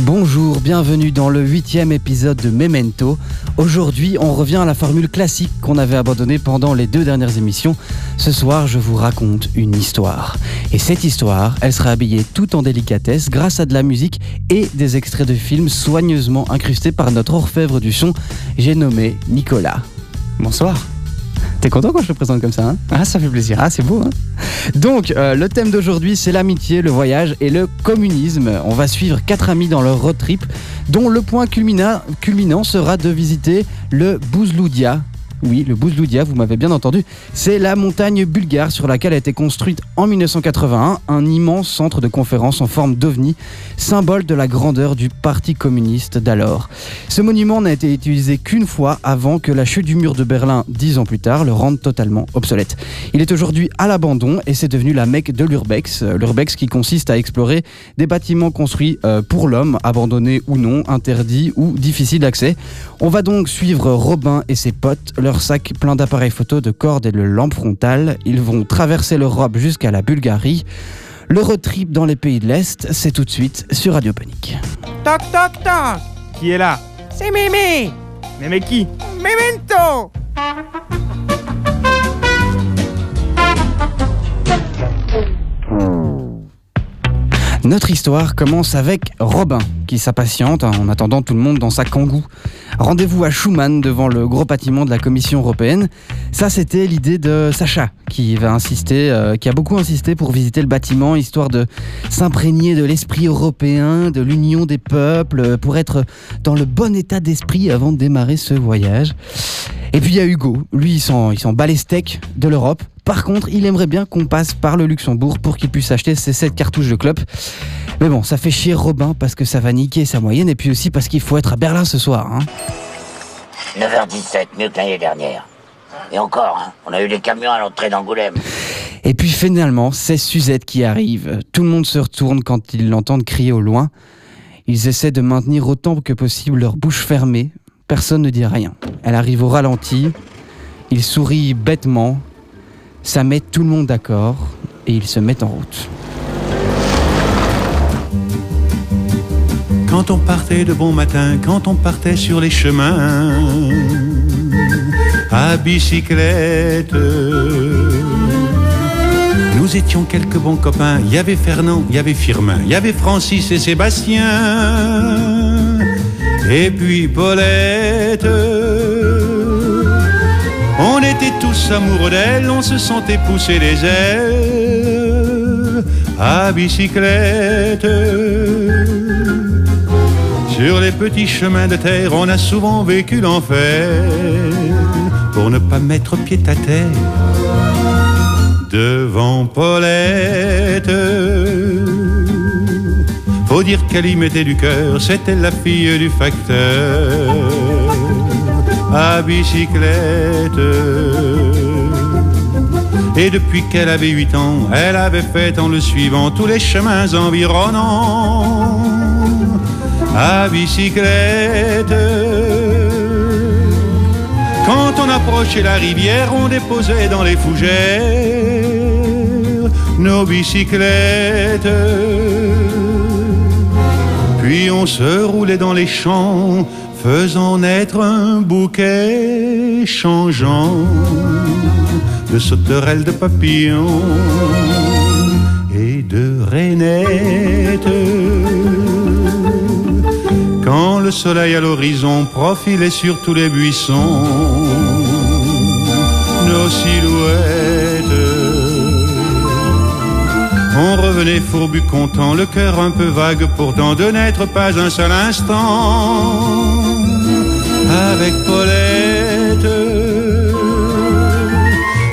Bonjour, bienvenue dans le huitième épisode de Memento. Aujourd'hui, on revient à la formule classique qu'on avait abandonnée pendant les deux dernières émissions. Ce soir, je vous raconte une histoire. Et cette histoire, elle sera habillée tout en délicatesse grâce à de la musique et des extraits de films soigneusement incrustés par notre orfèvre du son, j'ai nommé Nicolas. Bonsoir. T'es content quand je te présente comme ça hein Ah, ça fait plaisir. Ah, c'est beau. Hein Donc, euh, le thème d'aujourd'hui, c'est l'amitié, le voyage et le communisme. On va suivre quatre amis dans leur road trip, dont le point culmina- culminant sera de visiter le Bouzloudia. Oui, le Bouzloudia, vous m'avez bien entendu. C'est la montagne bulgare sur laquelle a été construite en 1981 un immense centre de conférence en forme d'ovni, symbole de la grandeur du Parti communiste d'alors. Ce monument n'a été utilisé qu'une fois avant que la chute du mur de Berlin, dix ans plus tard, le rende totalement obsolète. Il est aujourd'hui à l'abandon et c'est devenu la mecque de l'urbex. Euh, L'urbex qui consiste à explorer des bâtiments construits euh, pour l'homme, abandonnés ou non, interdits ou difficiles d'accès. On va donc suivre Robin et ses potes, leur sac plein d'appareils photo, de cordes et de lampes frontales. Ils vont traverser l'Europe jusqu'à la Bulgarie. Le road trip dans les pays de l'Est, c'est tout de suite sur Radio Panique. Toc toc toc Qui est là? C'est Mémé Mémé qui? Memento Notre histoire commence avec Robin, qui s'impatiente en attendant tout le monde dans sa kangou. Rendez-vous à Schumann devant le gros bâtiment de la Commission européenne. Ça, c'était l'idée de Sacha, qui va insister, euh, qui a beaucoup insisté pour visiter le bâtiment, histoire de s'imprégner de l'esprit européen, de l'union des peuples, euh, pour être dans le bon état d'esprit avant de démarrer ce voyage. Et puis il y a Hugo, lui il s'en bat les steaks de l'Europe. Par contre, il aimerait bien qu'on passe par le Luxembourg pour qu'il puisse acheter ses 7 cartouches de clope. Mais bon, ça fait chier Robin parce que ça va niquer sa moyenne et puis aussi parce qu'il faut être à Berlin ce soir. hein. 9h17, mieux que l'année dernière. Et encore, hein, on a eu des camions à l'entrée d'Angoulême. Et puis finalement, c'est Suzette qui arrive. Tout le monde se retourne quand ils l'entendent crier au loin. Ils essaient de maintenir autant que possible leur bouche fermée. Personne ne dit rien. Elle arrive au ralenti. Il sourit bêtement. Ça met tout le monde d'accord. Et ils se mettent en route. Quand on partait de bon matin, quand on partait sur les chemins, à bicyclette. Nous étions quelques bons copains. Il y avait Fernand, il y avait Firmin, il y avait Francis et Sébastien. Et puis Paulette. On était tous amoureux d'elle, on se sentait pousser les ailes à bicyclette. Sur les petits chemins de terre, on a souvent vécu l'enfer pour ne pas mettre pied à terre devant Paulette. Faut dire qu'elle y mettait du cœur, c'était la fille du facteur à bicyclette. Et depuis qu'elle avait huit ans, elle avait fait en le suivant tous les chemins environnants à bicyclette. Quand on approchait la rivière, on déposait dans les fougères nos bicyclettes. Puis on se roulait dans les champs, faisant naître un bouquet changeant de sauterelles, de papillons et de rainettes. Quand le soleil à l'horizon profilait sur tous les buissons, nos silhouettes. On revenait fourbu content, le cœur un peu vague pourtant de n'être pas un seul instant avec Paulette.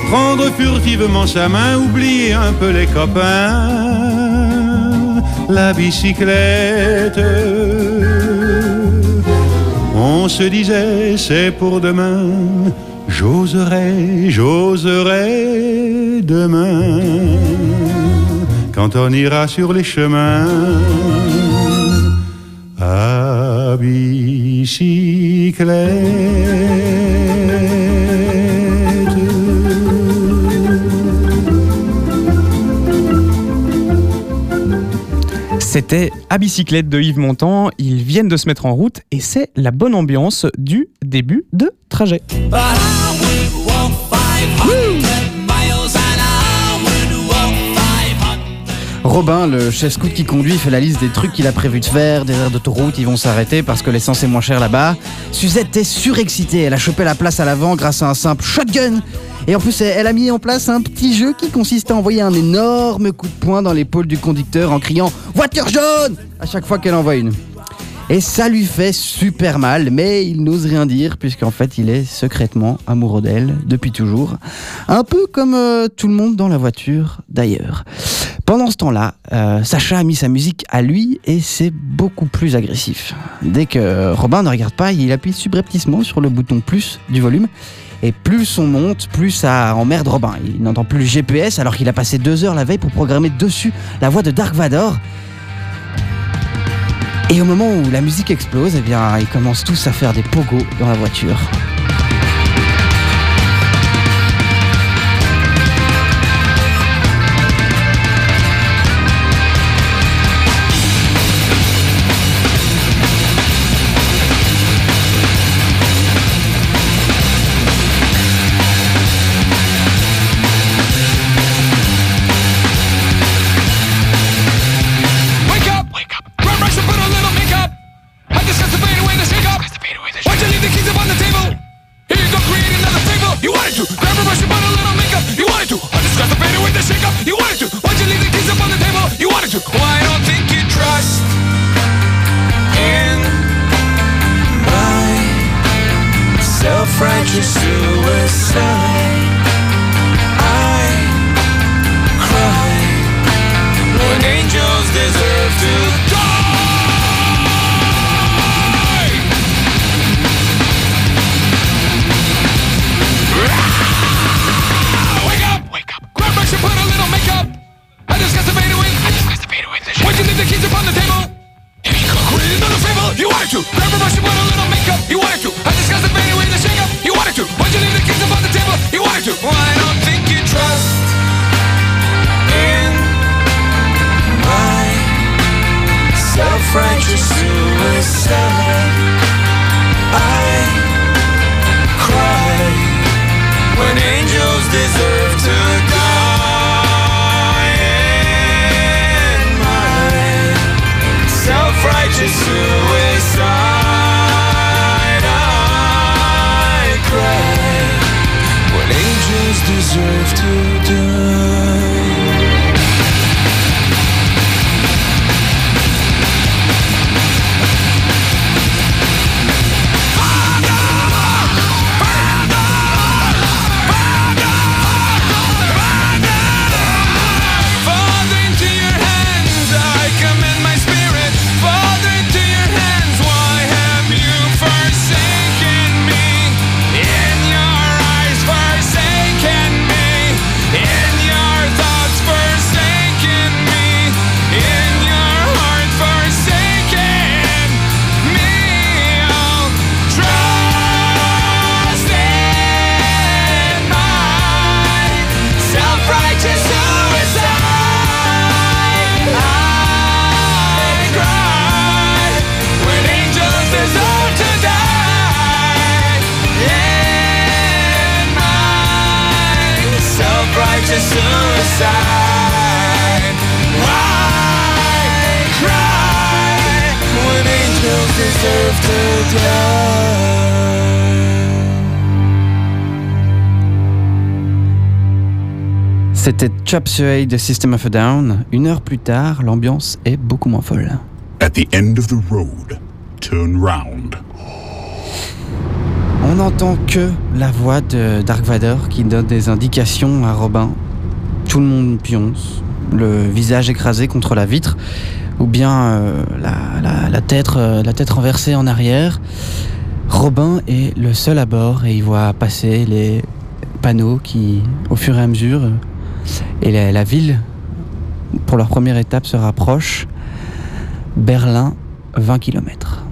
Prendre furtivement sa main, oublier un peu les copains, la bicyclette. On se disait c'est pour demain. J'oserai, j'oserai demain. Quand on ira sur les chemins bicyclette. C'était à bicyclette de Yves Montand. Ils viennent de se mettre en route et c'est la bonne ambiance du début de trajet. Robin, le chef scout qui conduit, fait la liste des trucs qu'il a prévu de faire, des aires d'autoroute, ils vont s'arrêter parce que l'essence est moins chère là-bas. Suzette est surexcitée, elle a chopé la place à l'avant grâce à un simple shotgun. Et en plus, elle a mis en place un petit jeu qui consiste à envoyer un énorme coup de poing dans l'épaule du conducteur en criant Voiture jaune à chaque fois qu'elle envoie une. Et ça lui fait super mal, mais il n'ose rien dire puisqu'en fait il est secrètement amoureux d'elle depuis toujours. Un peu comme euh, tout le monde dans la voiture d'ailleurs. Pendant ce temps-là, euh, Sacha a mis sa musique à lui et c'est beaucoup plus agressif. Dès que Robin ne regarde pas, il appuie subrepticement sur le bouton plus du volume. Et plus son monte, plus ça emmerde Robin. Il n'entend plus le GPS alors qu'il a passé deux heures la veille pour programmer dessus la voix de Dark Vador. Et au moment où la musique explose, eh bien, ils commencent tous à faire des pogos dans la voiture. French uh, suicide C'était Chop Suey de System of a Down. Une heure plus tard, l'ambiance est beaucoup moins folle. At the end of the road, turn round. On n'entend que la voix de Dark Vador qui donne des indications à Robin. Tout le monde pionce, le visage écrasé contre la vitre, ou bien euh, la, la- la tête, euh, la tête renversée en arrière. Robin est le seul à bord et il voit passer les panneaux qui, au fur et à mesure, et la, ville, pour leur première étape, se rapproche. Berlin, 20 km.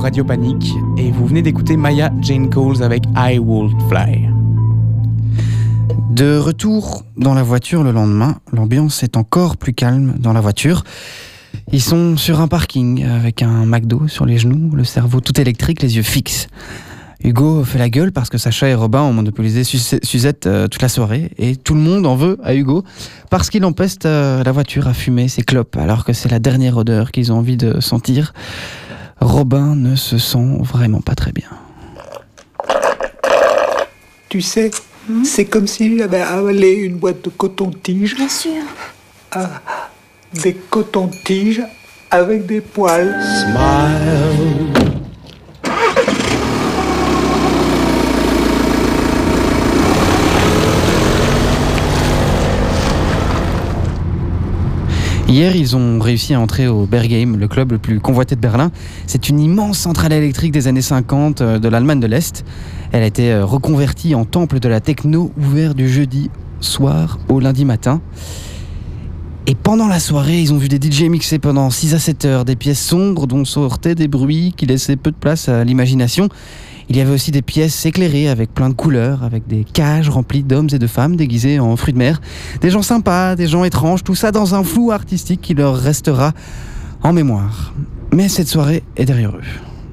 Radio Panic et vous venez d'écouter Maya Jane Coles avec I Will Fly. De retour dans la voiture le lendemain, l'ambiance est encore plus calme dans la voiture. Ils sont sur un parking avec un McDo sur les genoux, le cerveau tout électrique, les yeux fixes. Hugo fait la gueule parce que Sacha et Robin ont monopolisé Su- Suzette euh, toute la soirée et tout le monde en veut à Hugo parce qu'il empeste euh, la voiture à fumer ses clopes alors que c'est la dernière odeur qu'ils ont envie de sentir. Robin ne se sent vraiment pas très bien. Tu sais, c'est comme si j'avais avalé une boîte de coton-tige. Bien sûr. Ah, des cotons-tiges avec des poils. Hier, ils ont réussi à entrer au Bergheim, le club le plus convoité de Berlin. C'est une immense centrale électrique des années 50 euh, de l'Allemagne de l'Est. Elle a été euh, reconvertie en temple de la techno ouvert du jeudi soir au lundi matin. Et pendant la soirée, ils ont vu des DJ mixer pendant 6 à 7 heures, des pièces sombres dont sortaient des bruits qui laissaient peu de place à l'imagination. Il y avait aussi des pièces éclairées avec plein de couleurs, avec des cages remplies d'hommes et de femmes déguisés en fruits de mer, des gens sympas, des gens étranges, tout ça dans un flou artistique qui leur restera en mémoire. Mais cette soirée est derrière eux.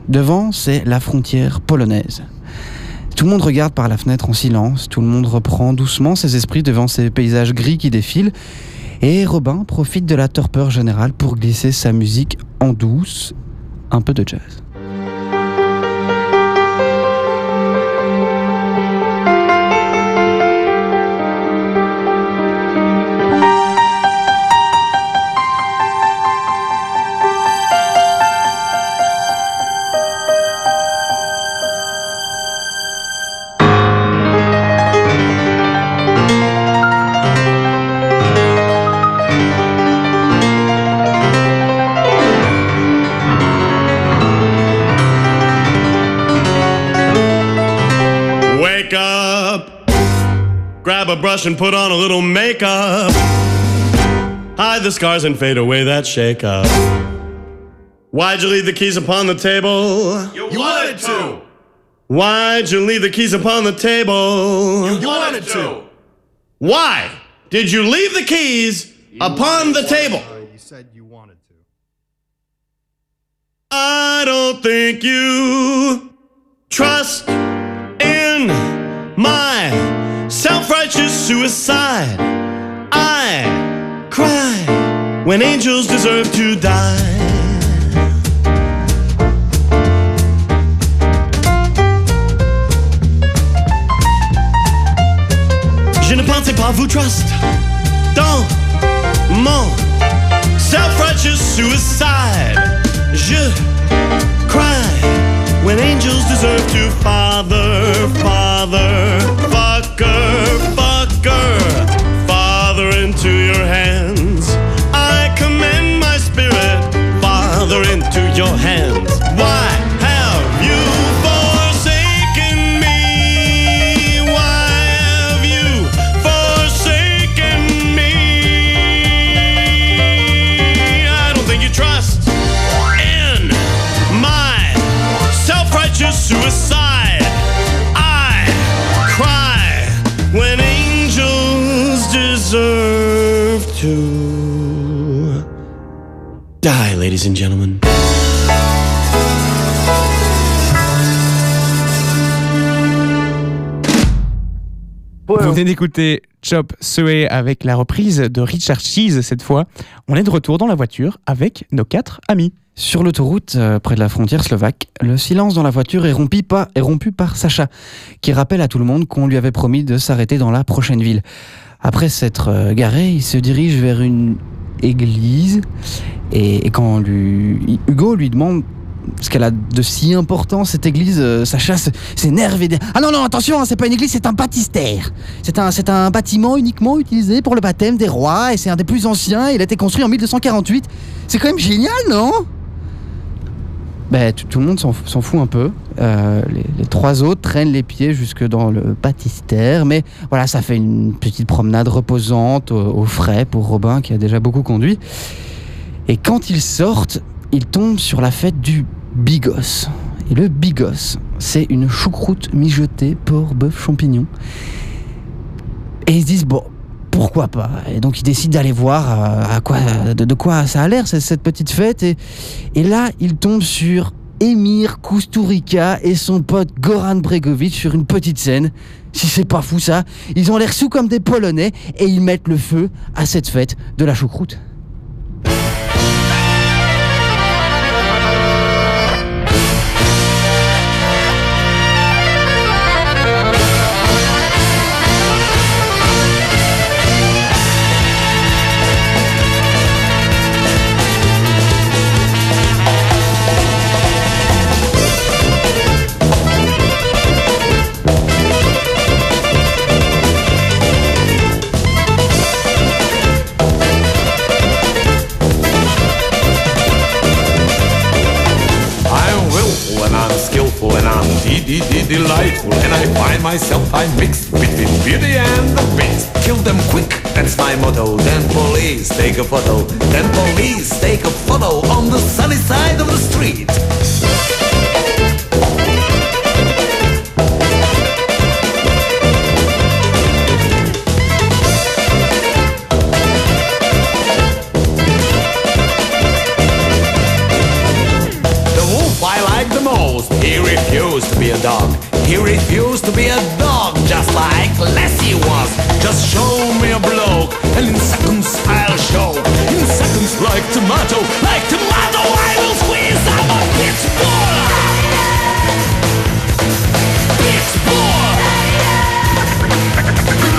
Devant, c'est la frontière polonaise. Tout le monde regarde par la fenêtre en silence, tout le monde reprend doucement ses esprits devant ces paysages gris qui défilent, et Robin profite de la torpeur générale pour glisser sa musique en douce, un peu de jazz. Grab a brush and put on a little makeup. Hide the scars and fade away that shake up. Why'd you leave the keys upon the table? You wanted to. Why'd you leave the keys upon the table? You wanted to. Why did you leave the keys upon the table? Uh, you said you wanted to. I don't think you trust in my self righteous suicide. I cry when angels deserve to die. Je ne pensais pas vous trust dans mon self-righteous suicide. Je cry when angels deserve to father, father, fucker, fucker, father into your hands. I commend my spirit, father into your hands. To die, ladies and gentlemen. Vous venez d'écouter Chop Suey avec la reprise de Richard Cheese cette fois. On est de retour dans la voiture avec nos quatre amis. Sur l'autoroute, euh, près de la frontière slovaque, le silence dans la voiture est rompu, par, est rompu par Sacha, qui rappelle à tout le monde qu'on lui avait promis de s'arrêter dans la prochaine ville. Après s'être euh, garé, il se dirige vers une église, et, et quand Hugo lui demande ce qu'elle a de si important cette église, euh, Sacha s- s'énerve et dit Ah non, non, attention, hein, c'est pas une église, c'est un baptistère. C'est un, c'est un bâtiment uniquement utilisé pour le baptême des rois et c'est un des plus anciens. Il a été construit en 1248. C'est quand même génial, non? Ben, tout, le monde s'en fout un peu. Euh, les, trois autres traînent les pieds jusque dans le baptistère. Mais voilà, ça fait une petite promenade reposante au, au frais pour Robin qui a déjà beaucoup conduit. Et quand ils sortent, ils tombent sur la fête du bigos. Et le bigos, c'est une choucroute mijotée porc, bœuf, champignon. Et ils se disent, bon, pourquoi pas Et donc ils décident d'aller voir euh, à quoi, de, quoi ça a l'air, cette petite fête. Et, là, ils tombent sur Emir Kusturica et son pote Goran Bregovic sur une petite scène. Si c'est pas fou ça, ils ont l'air sous comme des Polonais et ils mettent le feu à cette fête de la choucroute. Delightful and I find myself I'm mixed between beauty and the beast. Kill them quick, that's my motto. Then police take a photo. Then police take a photo on the sunny side of the street. Like Lassie was. Just show me a bloke, and in seconds I'll show. In seconds, like tomato, like tomato, I will squeeze. I'm a pitch bull. Pitch bull.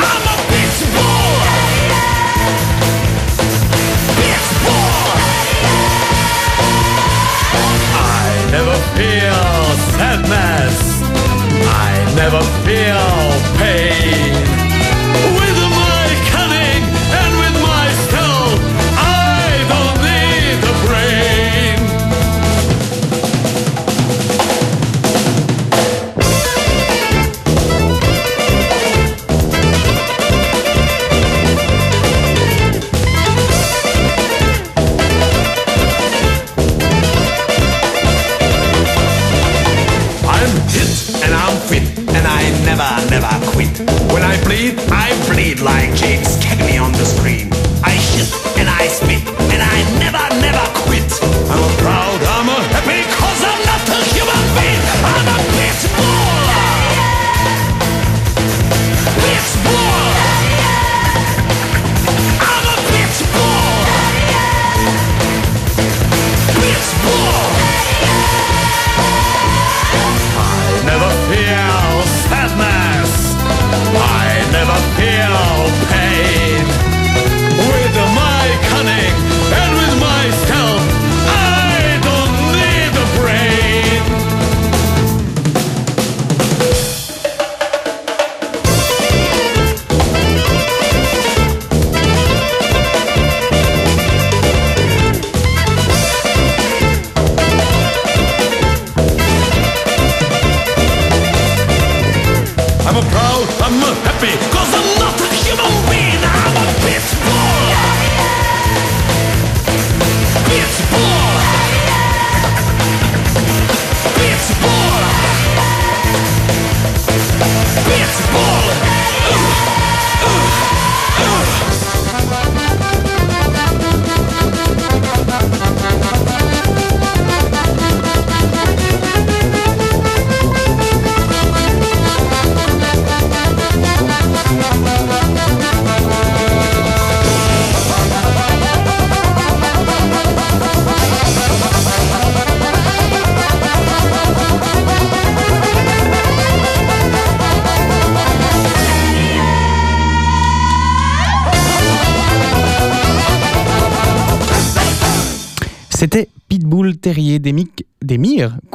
I'm a pitch bull. Pitch bull. I never feel sadness. I never feel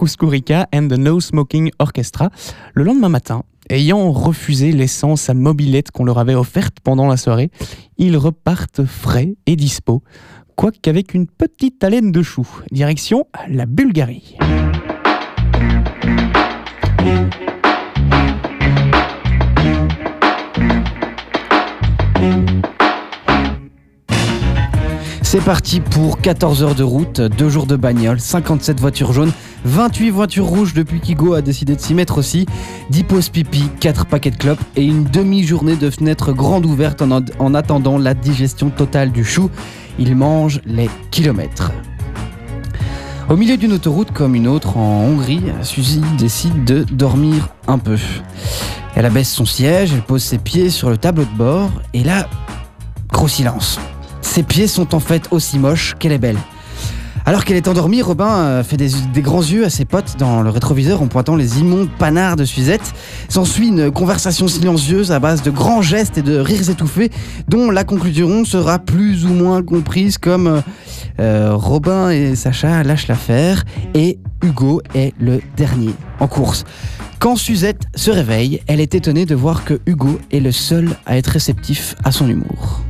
Kusturica and the No Smoking Orchestra le lendemain matin. Ayant refusé l'essence à mobilette qu'on leur avait offerte pendant la soirée, ils repartent frais et dispo, quoiqu'avec une petite haleine de chou. Direction la Bulgarie. C'est parti pour 14 heures de route, 2 jours de bagnole, 57 voitures jaunes, 28 voitures rouges depuis qu'Hugo a décidé de s'y mettre aussi, 10 pauses pipi, 4 paquets de clopes et une demi-journée de fenêtres grandes ouvertes en, en attendant la digestion totale du chou. Il mange les kilomètres. Au milieu d'une autoroute comme une autre en Hongrie, Suzy décide de dormir un peu. Elle abaisse son siège, elle pose ses pieds sur le tableau de bord et là, gros silence. Ses pieds sont en fait aussi moches qu'elle est belle. Alors qu'elle est endormie, Robin euh, fait des, grands yeux à ses potes dans le rétroviseur en pointant les immondes panards de Suzette. S'ensuit une conversation silencieuse à base de grands gestes et de rires étouffés dont la conclusion sera plus ou moins comprise comme euh, euh, Robin et Sacha lâchent l'affaire et Hugo est le dernier en course. Quand Suzette se réveille, elle est étonnée de voir que Hugo est le seul à être réceptif à son humour.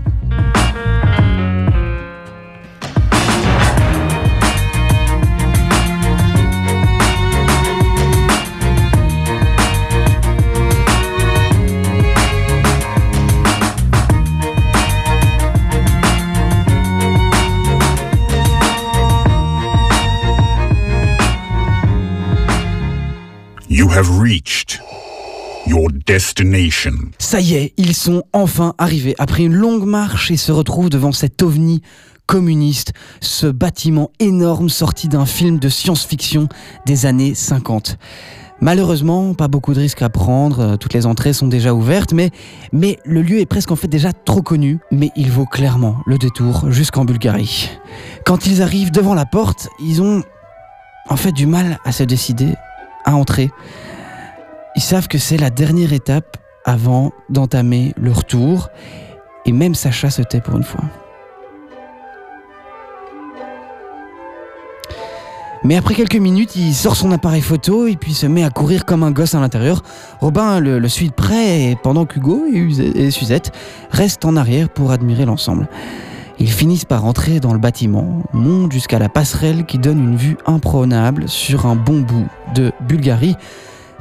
You have reached your destination. Ça y est, ils sont enfin arrivés. Après une longue marche, ils se retrouvent devant cet ovni communiste, ce bâtiment énorme sorti d'un film de science-fiction des années 50. Malheureusement, pas beaucoup de risques à prendre, euh, toutes les entrées sont déjà ouvertes, mais, mais le lieu est presque en fait déjà trop connu, mais il vaut clairement le détour jusqu'en Bulgarie. Quand ils arrivent devant la porte, ils ont en fait du mal à se décider entrer. Ils savent que c'est la dernière étape avant d'entamer leur tour, et même Sacha se tait pour une fois. Mais après quelques minutes, il sort son appareil photo et puis se met à courir comme un gosse à l'intérieur. Robin le, suit de près pendant qu'Hugo et, et Suzette restent en arrière pour admirer l'ensemble. Ils finissent par entrer dans le bâtiment, montent jusqu'à la passerelle qui donne une vue imprenable sur un bon bout de Bulgarie.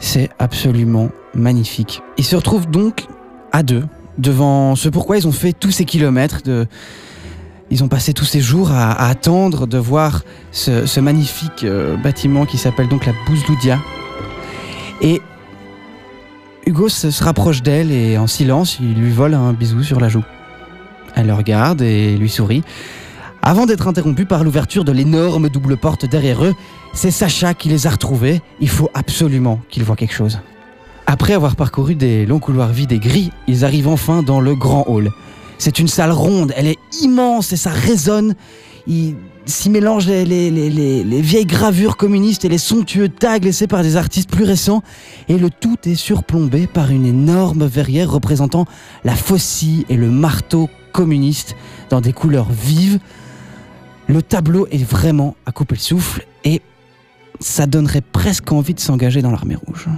C'est absolument magnifique. Ils se retrouvent donc à deux devant ce pourquoi ils ont fait tous ces kilomètres ils ont passé tous ces jours à, attendre de voir ce, magnifique euh, bâtiment qui s'appelle donc la Bouzloudia. Et Hugo se rapproche d'elle et en silence, il lui vole un bisou sur la joue. Elle le regarde et lui sourit. Avant d'être interrompu par l'ouverture de l'énorme double porte derrière eux, c'est Sacha qui les a retrouvés. Il faut absolument qu'il voit quelque chose. Après avoir parcouru des longs couloirs vides et gris, ils arrivent enfin dans le grand hall. C'est une salle ronde, elle est immense et ça résonne. Il s'y les- les- les vieilles gravures communistes et les somptueux tags laissés par des artistes plus récents. Et le tout est surplombé par une énorme verrière représentant la faucille et le marteau communiste dans des couleurs vives. Le tableau est vraiment à couper le souffle et ça donnerait presque envie de s'engager dans l'armée rouge.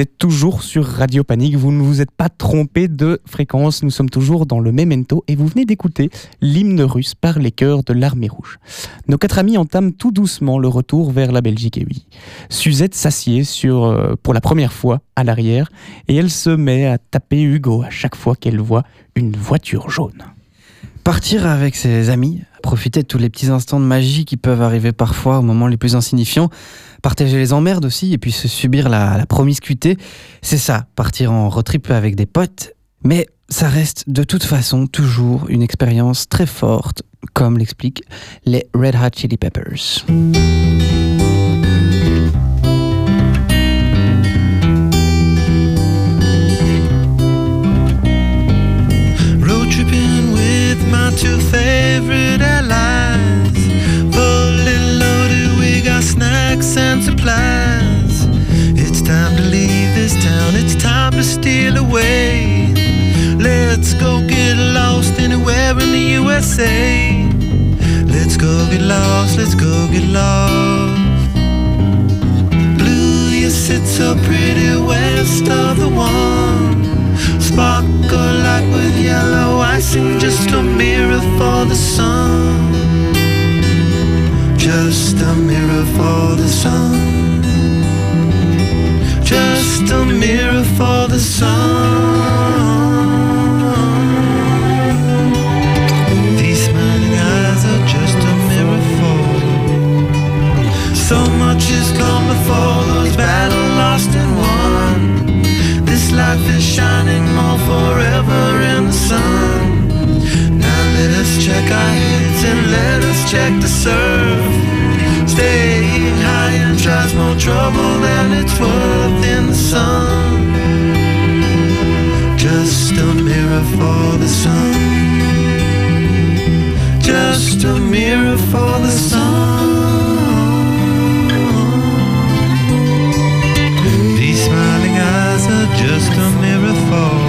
Êtes toujours sur Radio Panique, vous ne vous êtes pas trompé de fréquence, nous sommes toujours dans le Memento et vous venez d'écouter l'hymne russe par les chœurs de l'armée rouge. Nos quatre amis entament tout doucement le retour vers la Belgique et oui. Suzette s'assied sur, euh, pour la première fois à l'arrière et elle se met à taper Hugo à chaque fois qu'elle voit une voiture jaune. Partir avec ses amis, profiter de tous les petits instants de magie qui peuvent arriver parfois au moment les plus insignifiants, partager les emmerdes aussi et puis se subir la, la promiscuité, c'est ça, partir en road trip avec des potes. Mais ça reste de toute façon toujours une expérience très forte, comme l'expliquent les Red Hot Chili Peppers. Steal away. Let's go get lost anywhere in the USA. Let's go get lost, let's go get lost. Blue, you sit so pretty west of the one. Sparkle like with yellow icing, just a mirror for the sun. Just a mirror for the sun. Just a mirror for the sun. These smiling eyes are just a mirror for. So much has come before those battle lost and won. This life is shining more forever in the sun. Now let us check our heads and let us check the surf. High and tries more trouble than it's worth in the sun. Just a mirror for the sun. Just a mirror for the sun. These smiling eyes are just a mirror for.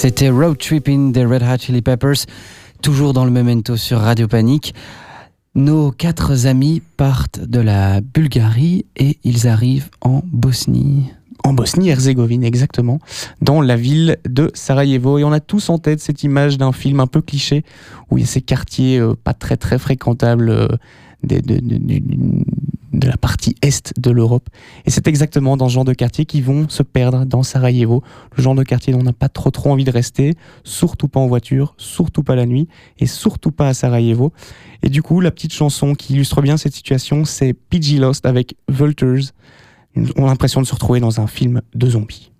C'était Road Tripping des Red Hot Chili Peppers, toujours dans le memento sur Radio Panique. Nos quatre amis partent de la Bulgarie et ils arrivent en Bosnie. En Bosnie-Herzégovine, exactement, dans la ville de Sarajevo. Et on a tous en tête cette image d'un film un peu cliché, où il y a ces quartiers euh, pas très très fréquentables euh, de la partie est de l'Europe. Et c'est exactement dans ce genre de quartier qu'ils vont se perdre dans Sarajevo, le genre de quartier dont on n'a pas trop trop envie de rester, surtout pas en voiture, surtout pas la nuit, et surtout pas à Sarajevo. Et du coup, la petite chanson qui illustre bien cette situation, c'est PG Lost avec Vultures. On a l'impression de se retrouver dans un film de zombies.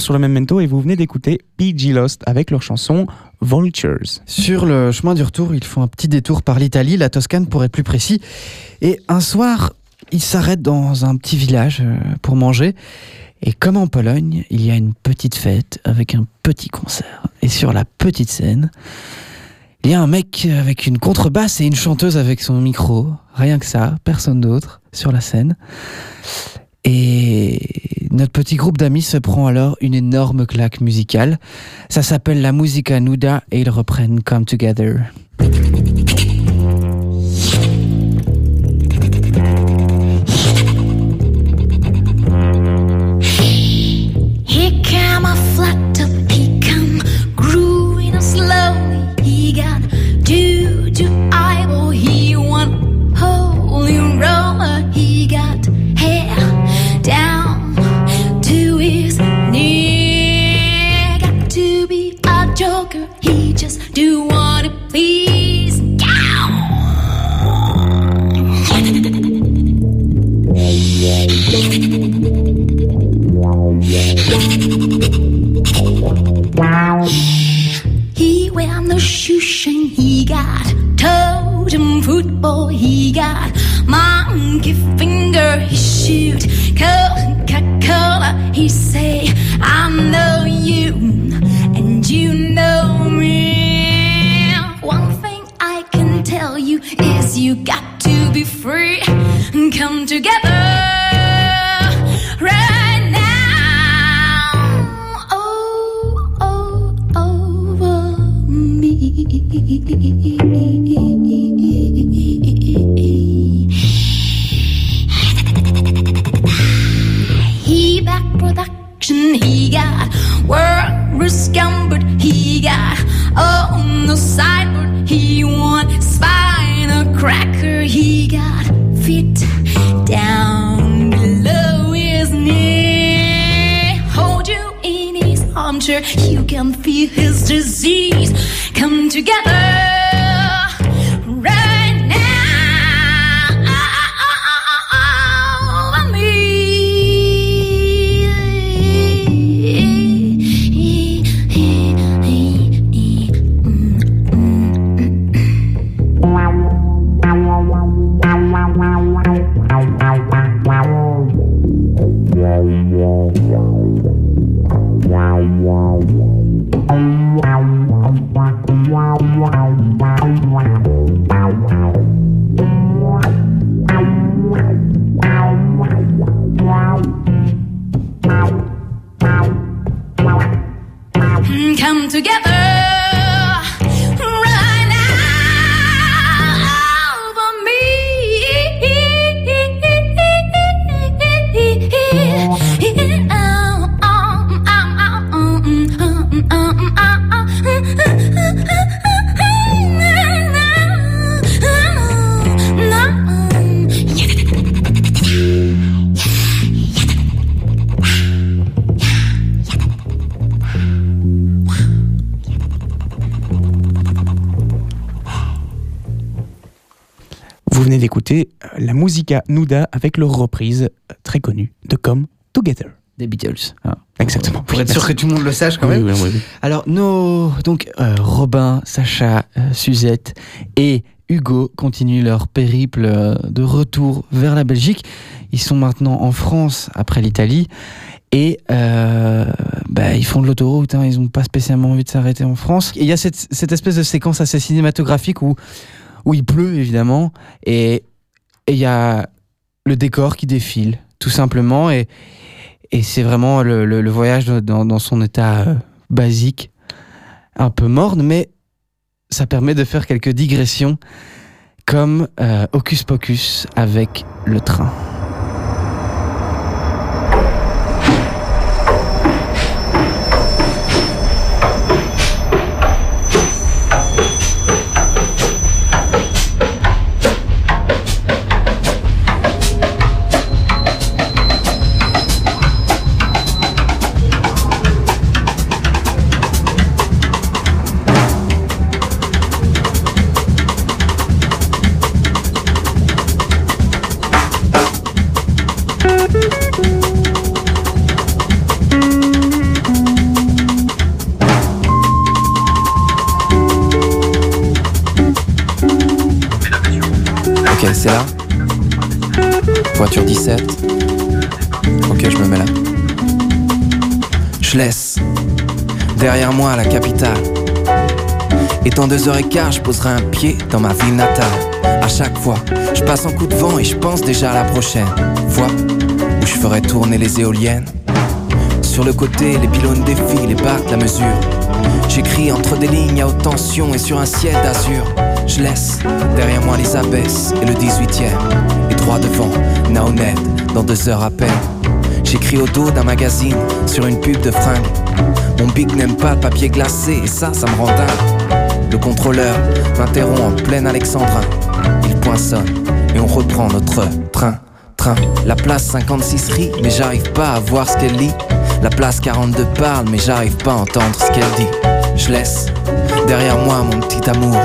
Sur le Memento et vous venez d'écouter PG Lost avec leur chanson Vultures. Sur le chemin du retour, ils font un petit détour par l'Italie, la Toscane pour être plus précis. Et un soir, ils s'arrêtent dans un petit village euh, pour manger. Et comme en Pologne, il y a une petite fête avec un petit concert. Et sur la petite scène, il y a un mec avec une contrebasse et une chanteuse avec son micro. Rien que ça, personne d'autre sur la scène. Et notre petit groupe d'amis se prend alors une énorme claque musicale. Ça s'appelle la Musica Nuda et ils reprennent Come Together. Música Avec leur reprise très connue de Come Together. Des Beatles. hein. Exactement. Pour être sûr que tout le monde le sache quand Oui, même. oui, oui, oui. Alors, nos, donc, euh, Robin, Sacha, euh, Suzette et Hugo continuent leur périple euh, de retour vers la Belgique. Ils sont maintenant en France après l'Italie. Et bah, ils font de l'autoroute, hein, ils n'ont pas spécialement envie de s'arrêter en France. Il y a cette, cette espèce de séquence assez cinématographique où, où il pleut évidemment, et il y a le décor qui défile, tout simplement, et, c'est vraiment le, voyage dans, dans son état euh, basique, un peu morne, mais ça permet de faire quelques digressions, comme euh, Hocus Pocus avec le train. Derrière moi la capitale. Et dans deux heures et quart, je poserai un pied dans ma ville natale. À chaque fois, je passe un coup de vent et je pense déjà à la prochaine fois où je ferai tourner les éoliennes. Sur le côté, les pylônes défilent et battent la mesure. J'écris entre des lignes à haute tension et sur un ciel d'azur. Je laisse derrière moi les abbesses et le 18ème. Et droit devant, Naoned, dans deux heures à peine. J'écris au dos d'un magazine sur une pub de fringues. Mon bic n'aime pas le papier glacé et ça, ça me rend dingue. Le contrôleur m'interrompt en plein alexandrin. Il poinçonne et on reprend notre train. Train. La place 56 rit, mais j'arrive pas à voir ce qu'elle lit. La place 42 parle, mais j'arrive pas à entendre ce qu'elle dit. Je laisse derrière moi mon petit amour.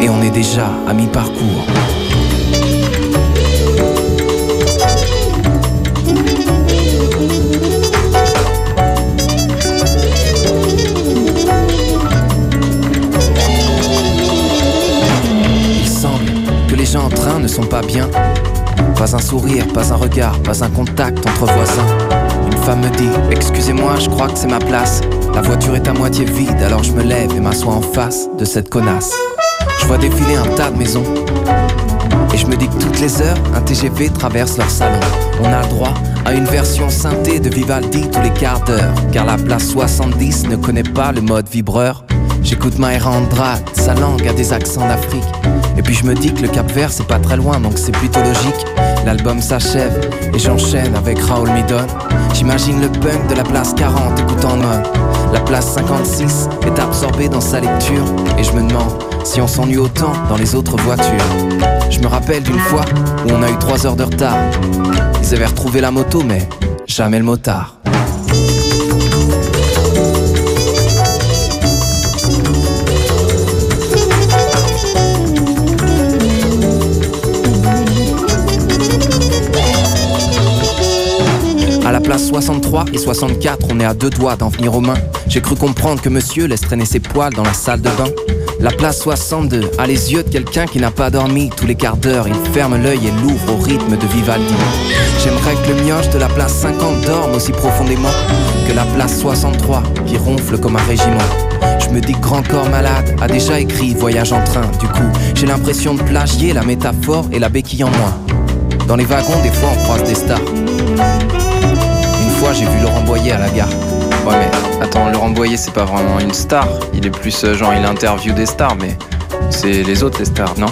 Et on est déjà à mi-parcours. Pas un sourire, pas un regard, pas un contact entre voisins. Une femme me dit Excusez-moi, je crois que c'est ma place. La voiture est à moitié vide, alors je me lève et m'assois en face de cette connasse. Je vois défiler un tas de maisons. Et je me dis que toutes les heures, un TGV traverse leur salon. On a le droit à une version synthé de Vivaldi tous les quarts d'heure. Car la place 70 ne connaît pas le mode vibreur. J'écoute Maëra Andrade, sa langue a des accents d'Afrique. Et puis je me dis que le Cap Vert c'est pas très loin donc c'est plutôt logique. L'album s'achève et j'enchaîne avec Raoul Midon. J'imagine le punk de la place 40 écoutant Non. La place 56 est absorbée dans sa lecture et je me demande si on s'ennuie autant dans les autres voitures. Je me rappelle d'une fois où on a eu 3 heures de retard. Ils avaient retrouvé la moto mais jamais le motard. À la place 63 et 64, on est à deux doigts d'en venir aux mains. J'ai cru comprendre que monsieur laisse traîner ses poils dans la salle de bain. La place 62 a les yeux de quelqu'un qui n'a pas dormi. Tous les quarts d'heure, il ferme l'œil et l'ouvre au rythme de Vivaldi. J'aimerais que le mioche de la place 50 dorme aussi profondément que la place 63 qui ronfle comme un régiment. Je me dis Grand Corps Malade a déjà écrit Voyage en train. Du coup, j'ai l'impression de plagier la métaphore et la béquille en moi. Dans les wagons, des fois, on croise des stars. Fois, j'ai vu Laurent Boyer à la gare. Ouais, mais attends, Laurent Boyer, c'est pas vraiment une star. Il est plus euh, genre, il interview des stars, mais c'est les autres les stars, non?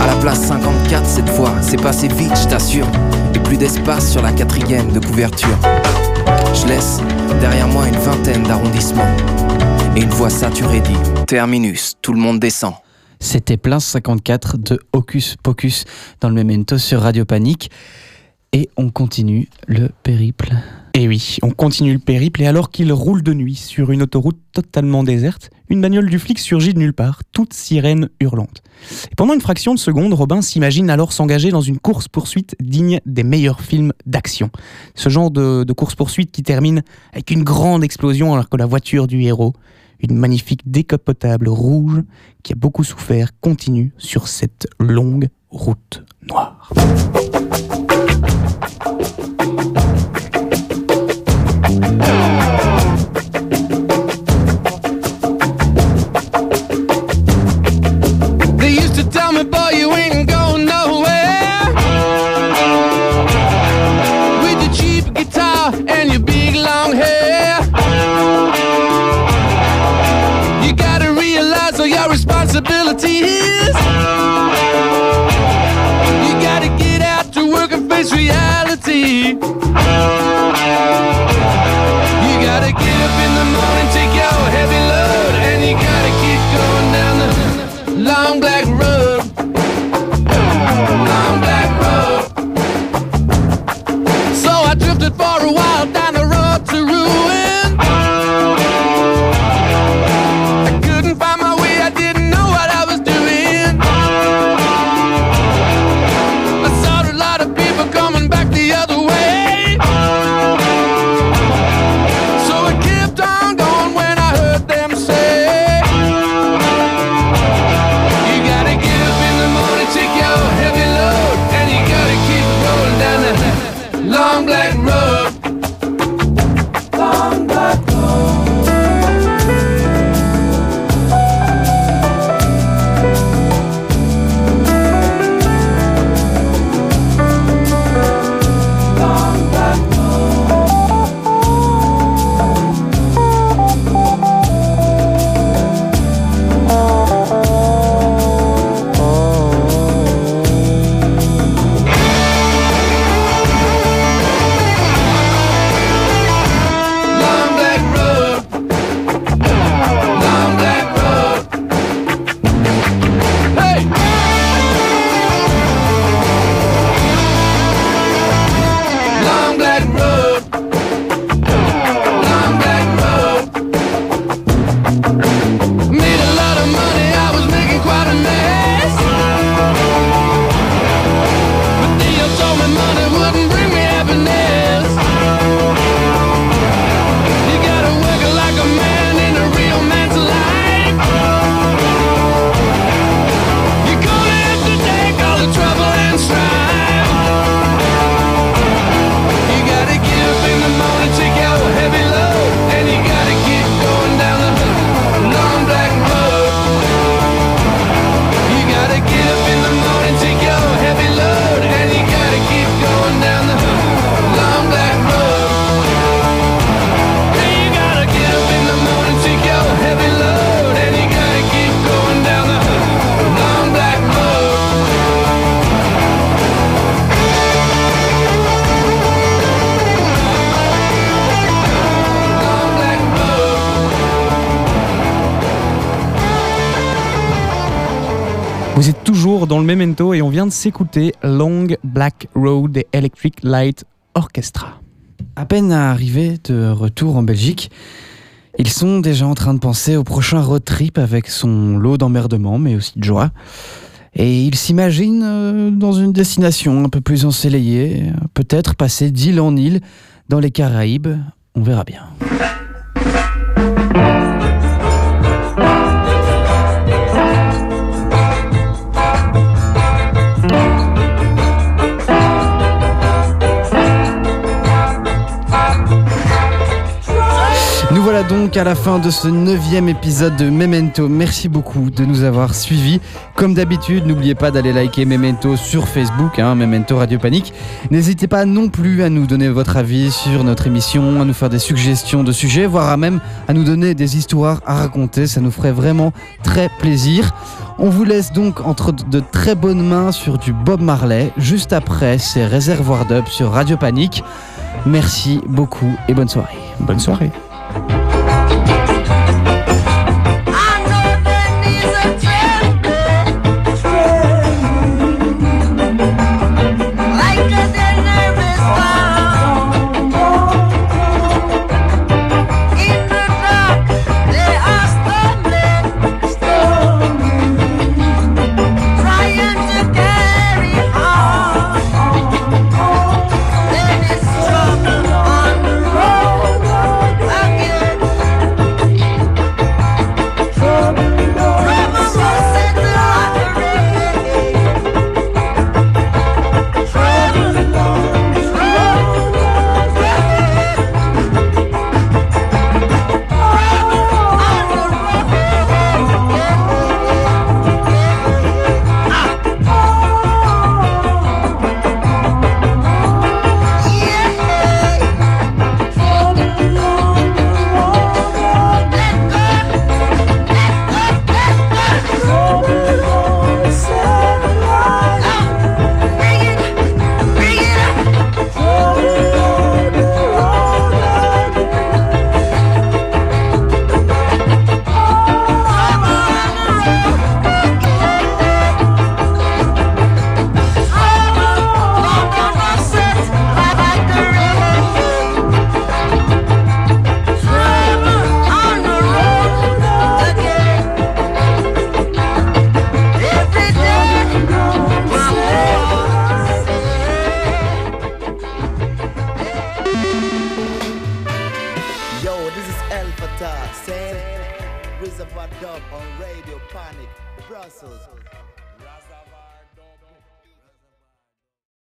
À la place 54 cette fois, c'est passé vite, je t'assure. Et plus d'espace sur la quatrième de couverture. Je laisse derrière moi une vingtaine d'arrondissements. Et une voix saturée dit Terminus, tout le monde descend. C'était Place 54 de Hocus Pocus dans le Memento sur Radio Panique. Et on continue le périple. Et oui, on continue le périple et alors qu'il roule de nuit sur une autoroute totalement déserte, une bagnole du flic surgit de nulle part, toute sirène hurlante. Et pendant une fraction de seconde, Robin s'imagine alors s'engager dans une course-poursuite digne des meilleurs films d'action. Ce genre de, de course-poursuite qui termine avec une grande explosion alors que la voiture du héros, une magnifique décapotable rouge qui a beaucoup souffert, continue sur cette longue route noire. Reality. You gotta get up in the morning, take your heavy load, and you gotta keep going down the long black road. Long black road. So I drifted for a while Vous êtes toujours dans le Memento et on vient de s'écouter Long Black Road des Electric Light Orchestra. À peine arrivés de retour en Belgique, ils sont déjà en train de penser au prochain road trip avec son lot d'emmerdements, mais aussi de joie. Et ils s'imaginent euh, dans une destination un peu plus ensoleillée, peut-être passer d'île en île dans les Caraïbes. On verra bien. Donc à la fin de ce neuvième épisode de Memento. Merci beaucoup de nous avoir suivis. Comme d'habitude, n'oubliez pas d'aller liker Memento sur Facebook, hein, Memento Radio Panique. N'hésitez pas non plus à nous donner votre avis sur notre émission, à nous faire des suggestions de sujets, voire à même à nous donner des histoires à raconter. Ça nous ferait vraiment très plaisir. On vous laisse donc entre de très bonnes mains sur du Bob Marley. Juste après, c'est Réservoir Dub sur Radio Panique. Merci beaucoup et bonne soirée. Bonne soirée.